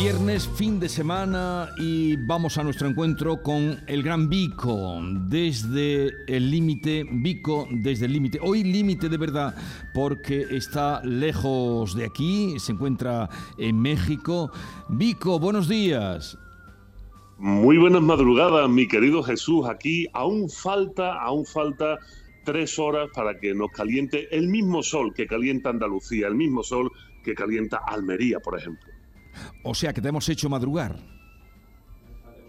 Viernes, fin de semana y vamos a nuestro encuentro con el gran Vico desde el límite, Vico desde el límite. Hoy límite de verdad porque está lejos de aquí, se encuentra en México. Vico, buenos días. Muy buenas madrugadas, mi querido Jesús. Aquí aún falta, aún falta tres horas para que nos caliente el mismo sol que calienta Andalucía, el mismo sol que calienta Almería, por ejemplo. O sea que te hemos hecho madrugar.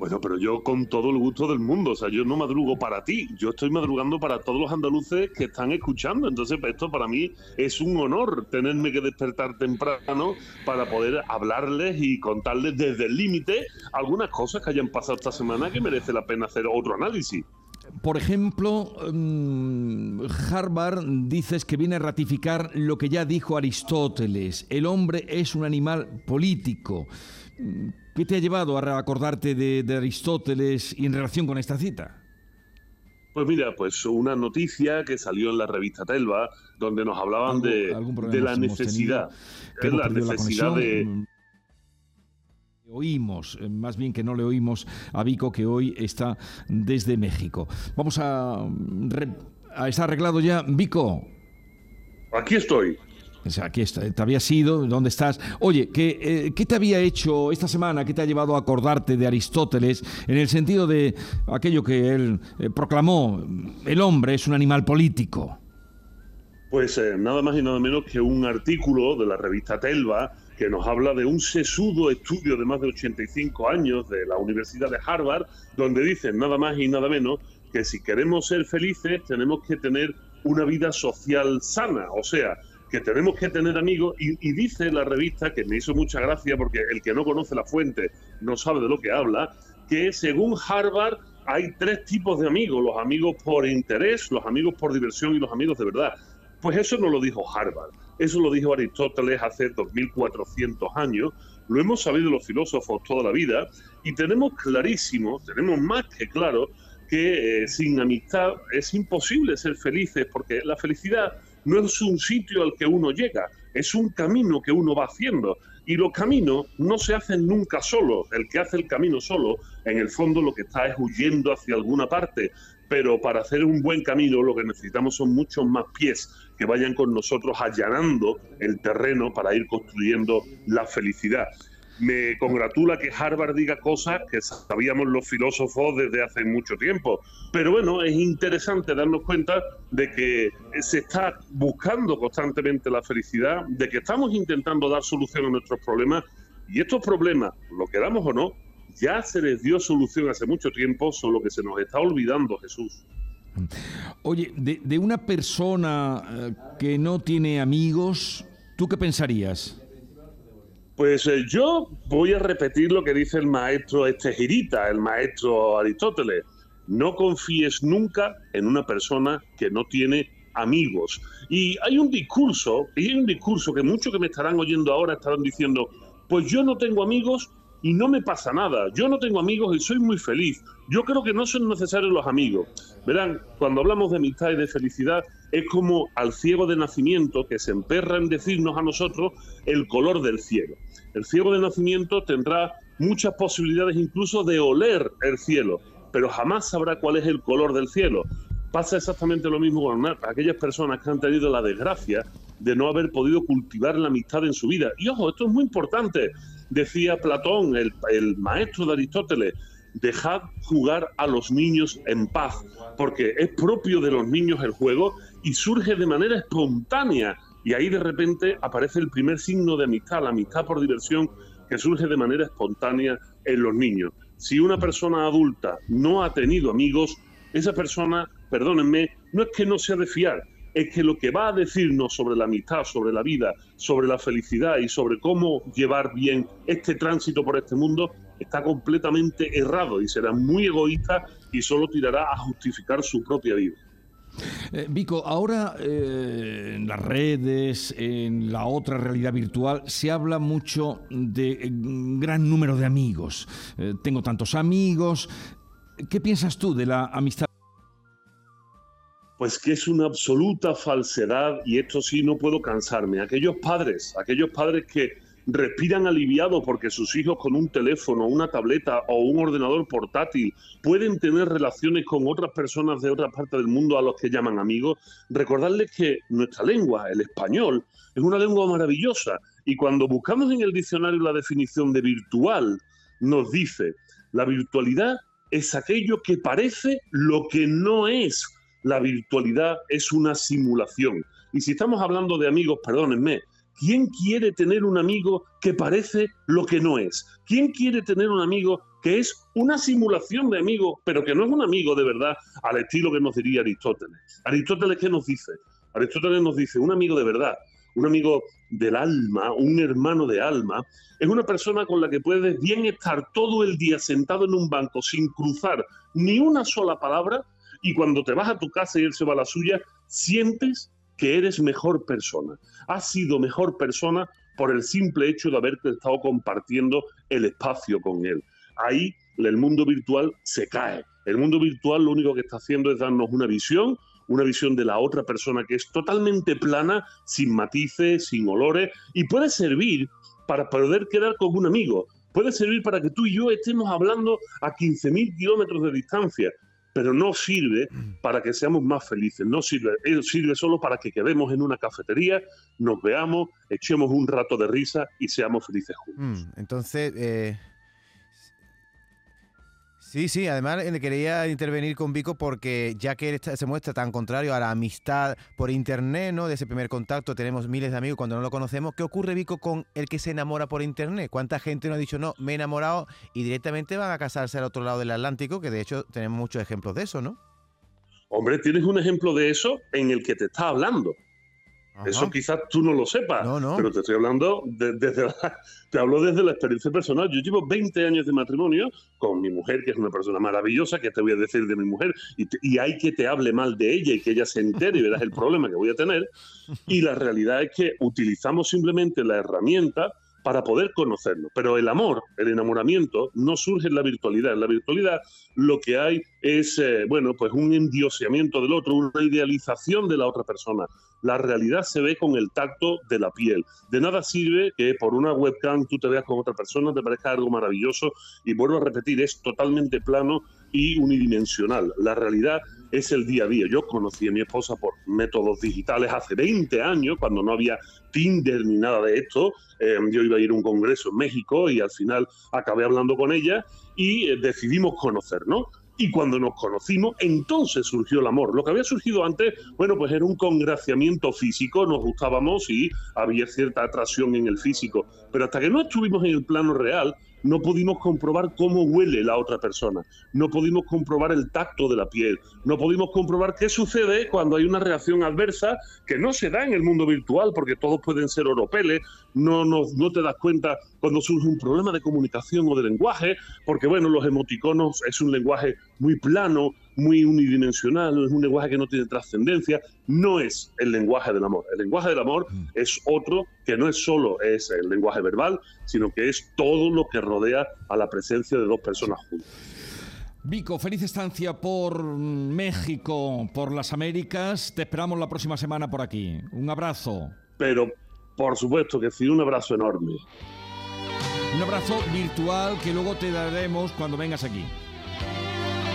Bueno, pero yo con todo el gusto del mundo, o sea, yo no madrugo para ti, yo estoy madrugando para todos los andaluces que están escuchando, entonces esto para mí es un honor tenerme que despertar temprano para poder hablarles y contarles desde el límite algunas cosas que hayan pasado esta semana que merece la pena hacer otro análisis. Por ejemplo, mm, Harvard dices que viene a ratificar lo que ya dijo Aristóteles, el hombre es un animal político. ¿Qué te ha llevado a acordarte de, Aristóteles y en relación con esta cita? Pues mira, pues una noticia que salió en la revista Telva, donde nos hablaban de, la necesidad, la necesidad de Oímos, eh, más bien que no le oímos a Vico, que hoy está desde México. Vamos a... ¿Está arreglado ya, Vico? Aquí estoy. aquí está, te había sido, ¿dónde estás? Oye, ¿qué, eh, ¿qué te había hecho esta semana? ¿Qué te ha llevado a acordarte de Aristóteles en el sentido de aquello que él eh, proclamó, el hombre es un animal político? Pues nada más y nada menos que un artículo de la revista Telva que nos habla de un sesudo estudio de más de 85 años de la Universidad de Harvard, donde dicen nada más y nada menos que si queremos ser felices tenemos que tener una vida social sana, o sea, que tenemos que tener amigos y, dice la revista, que me hizo mucha gracia porque el que no conoce la fuente no sabe de lo que habla, que según Harvard hay tres tipos de amigos, los amigos por interés, los amigos por diversión y los amigos de verdad. Pues eso no lo dijo Harvard. Eso lo dijo Aristóteles hace 2400 años, lo hemos sabido los filósofos toda la vida y tenemos clarísimo, tenemos más que claro que eh, sin amistad es imposible ser felices porque la felicidad no es un sitio al que uno llega, es un camino que uno va haciendo. Y los caminos no se hacen nunca solo. El que hace el camino solo, en el fondo lo que está es huyendo hacia alguna parte pero para hacer un buen camino lo que necesitamos son muchos más pies que vayan con nosotros allanando el terreno para ir construyendo la felicidad. Me congratula que Harvard diga cosas que sabíamos los filósofos desde hace mucho tiempo. Pero bueno, es interesante darnos cuenta de que se está buscando constantemente la felicidad, de que estamos intentando dar solución a nuestros problemas y estos problemas, lo queramos o no, ya se les dio solución hace mucho tiempo, solo que se nos está olvidando, Jesús. Oye, de, una persona eh, que no tiene amigos, ¿tú qué pensarías? Pues eh, yo voy a repetir lo que dice el maestro este Girita, el maestro Aristóteles. No confíes nunca en una persona que no tiene amigos. Y hay un discurso, y hay un discurso que muchos que me estarán oyendo ahora estarán diciendo, pues yo no tengo amigos y no me pasa nada. Yo no tengo amigos y soy muy feliz. Yo creo que no son necesarios los amigos. Verán, cuando hablamos de amistad y de felicidad, es como al ciego de nacimiento que se emperra en decirnos a nosotros el color del cielo. El ciego de nacimiento tendrá muchas posibilidades incluso de oler el cielo, pero jamás sabrá cuál es el color del cielo. Pasa exactamente lo mismo con aquellas personas que han tenido la desgracia de no haber podido cultivar la amistad en su vida. Y ojo, esto es muy importante decía Platón, el, maestro de Aristóteles, dejad jugar a los niños en paz, porque es propio de los niños el juego y surge de manera espontánea. Y ahí de repente aparece el primer signo de amistad, la amistad por diversión, que surge de manera espontánea en los niños. Si una persona adulta no ha tenido amigos, esa persona, perdónenme, no es que no sea de fiar, es que lo que va a decirnos sobre la amistad, sobre la vida, sobre la felicidad y sobre cómo llevar bien este tránsito por este mundo está completamente errado y será muy egoísta y solo tirará a justificar su propia vida. Eh, Vico, ahora eh, en las redes, en la otra realidad virtual, se habla mucho de eh, gran número de amigos. tengo tantos amigos. ¿Qué piensas tú de la amistad? Pues que es una absoluta falsedad y esto sí no puedo cansarme. Aquellos padres, aquellos padres que respiran aliviados porque sus hijos con un teléfono, una tableta o un ordenador portátil pueden tener relaciones con otras personas de otra parte del mundo a los que llaman amigos, recordarles que nuestra lengua, el español, es una lengua maravillosa y cuando buscamos en el diccionario la definición de virtual, nos dice, la virtualidad es aquello que parece lo que no es. La virtualidad es una simulación. Y si estamos hablando de amigos, perdónenme, ¿Quién quiere tener un amigo que parece lo que no es? ¿Quién quiere tener un amigo que es una simulación de amigo, pero que no es un amigo de verdad, al estilo que nos diría Aristóteles? Aristóteles, ¿qué nos dice? Aristóteles nos dice, un amigo de verdad, un amigo del alma, un hermano de alma, es una persona con la que puedes bien estar todo el día sentado en un banco sin cruzar ni una sola palabra y cuando te vas a tu casa y él se va a la suya, sientes que eres mejor persona. Has sido mejor persona por el simple hecho de haberte estado compartiendo el espacio con él. Ahí el mundo virtual se cae. El mundo virtual lo único que está haciendo es darnos una visión, una visión de la otra persona que es totalmente plana, sin matices, sin olores, y puede servir para poder quedar con un amigo. Puede servir para que tú y yo estemos hablando a 15.000 kilómetros de distancia pero no sirve para que seamos más felices, no sirve, sirve solo para que quedemos en una cafetería, nos veamos, echemos un rato de risa y seamos felices juntos. Mm, entonces, eh, Sí, sí, además eh, quería intervenir con Vico porque ya que él se muestra tan contrario a la amistad por internet, ¿no? De ese primer contacto tenemos miles de amigos cuando no lo conocemos. ¿Qué ocurre, Vico, con el que se enamora por internet? ¿Cuánta gente nos ha dicho, no, me he enamorado y directamente van a casarse al otro lado del Atlántico? Que de hecho tenemos muchos ejemplos de eso, ¿no? Hombre, tienes un ejemplo de eso en el que te está hablando. Eso quizás tú no lo sepas, pero te estoy hablando desde te hablo desde la experiencia personal. Yo llevo 20 años de matrimonio con mi mujer, que es una persona maravillosa, que te voy a decir de mi mujer, y, y hay que te hable mal de ella y que ella se entere y verás el problema que voy a tener. Y la realidad es que utilizamos simplemente la herramienta para poder conocernos. Pero el amor, el enamoramiento, no surge en la virtualidad. En la virtualidad lo que hay es, eh, bueno, pues un endioseamiento del otro, una idealización de la otra persona. La realidad se ve con el tacto de la piel. De nada sirve que por una webcam tú te veas con otra persona, te parezca algo maravilloso y vuelvo a repetir, es totalmente plano y unidimensional. La realidad es el día a día. Yo conocí a mi esposa por métodos digitales hace 20 años, cuando no había Tinder ni nada de esto. Em, yo iba a ir a un congreso en México y al final acabé hablando con ella y eh, decidimos conocernos. Y cuando nos conocimos, entonces surgió el amor. Lo que había surgido antes, bueno, pues era un congraciamiento físico, nos gustábamos y había cierta atracción en el físico. Pero hasta que no estuvimos en el plano real, no pudimos comprobar cómo huele la otra persona, no pudimos comprobar el tacto de la piel, no pudimos comprobar qué sucede cuando hay una reacción adversa que no se da en el mundo virtual porque todos pueden ser oropeles, no, no, no te das cuenta cuando surge un problema de comunicación o de lenguaje, porque bueno, los emoticonos es un lenguaje muy plano, muy unidimensional, es un lenguaje que no tiene trascendencia, no es el lenguaje del amor. El lenguaje del amor mm. es otro que no es solo es el lenguaje verbal, sino que es todo lo que rodea a la presencia de dos personas juntas. Vico, feliz estancia por México, por las Américas. Te esperamos la próxima semana por aquí. Un abrazo. Pero, por supuesto que sí, un abrazo enorme. Un abrazo virtual que luego te daremos cuando vengas aquí.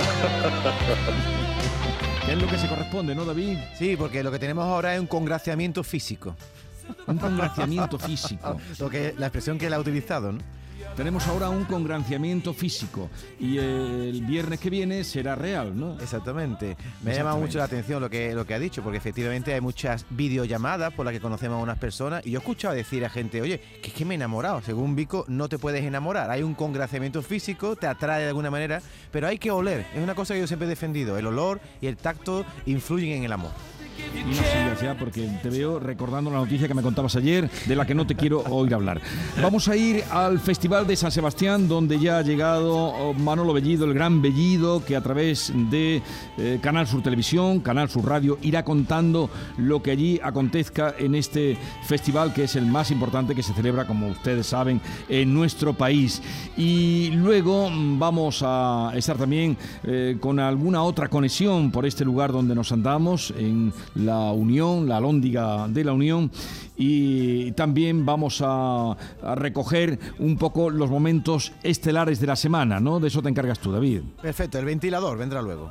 es lo que se corresponde, ¿no, David? Sí, porque lo que tenemos ahora es un congraciamiento físico. Un congraciamiento físico. lo que, la expresión que él ha utilizado, ¿no? Tenemos ahora un congraciamiento físico y el viernes que viene será real, ¿no? Exactamente. Me ha llamado mucho la atención lo que, lo que ha dicho, porque efectivamente hay muchas videollamadas por las que conocemos a unas personas y yo he escuchado decir a gente, oye, que es que me he enamorado. Según Vico, no te puedes enamorar. Hay un congraciamiento físico, te atrae de alguna manera, pero hay que oler. Es una cosa que yo siempre he defendido. El olor y el tacto influyen en el amor. Y no porque te veo recordando la noticia que me contabas ayer, de la que no te quiero oír hablar. Vamos a ir al Festival de San Sebastián, donde ya ha llegado oh, Manolo Bellido, el gran Bellido, que a través de eh, Canal Sur Televisión, Canal Sur Radio, irá contando lo que allí acontezca en este festival, que es el más importante que se celebra, como ustedes saben, en nuestro país. Y luego mm, vamos a estar también eh, con alguna otra conexión por este lugar donde nos andamos, en la Unión, la Lóndiga de la Unión y también vamos a, a, recoger un poco los momentos estelares de la semana, ¿no? De eso te encargas tú, David. Perfecto, el ventilador vendrá luego.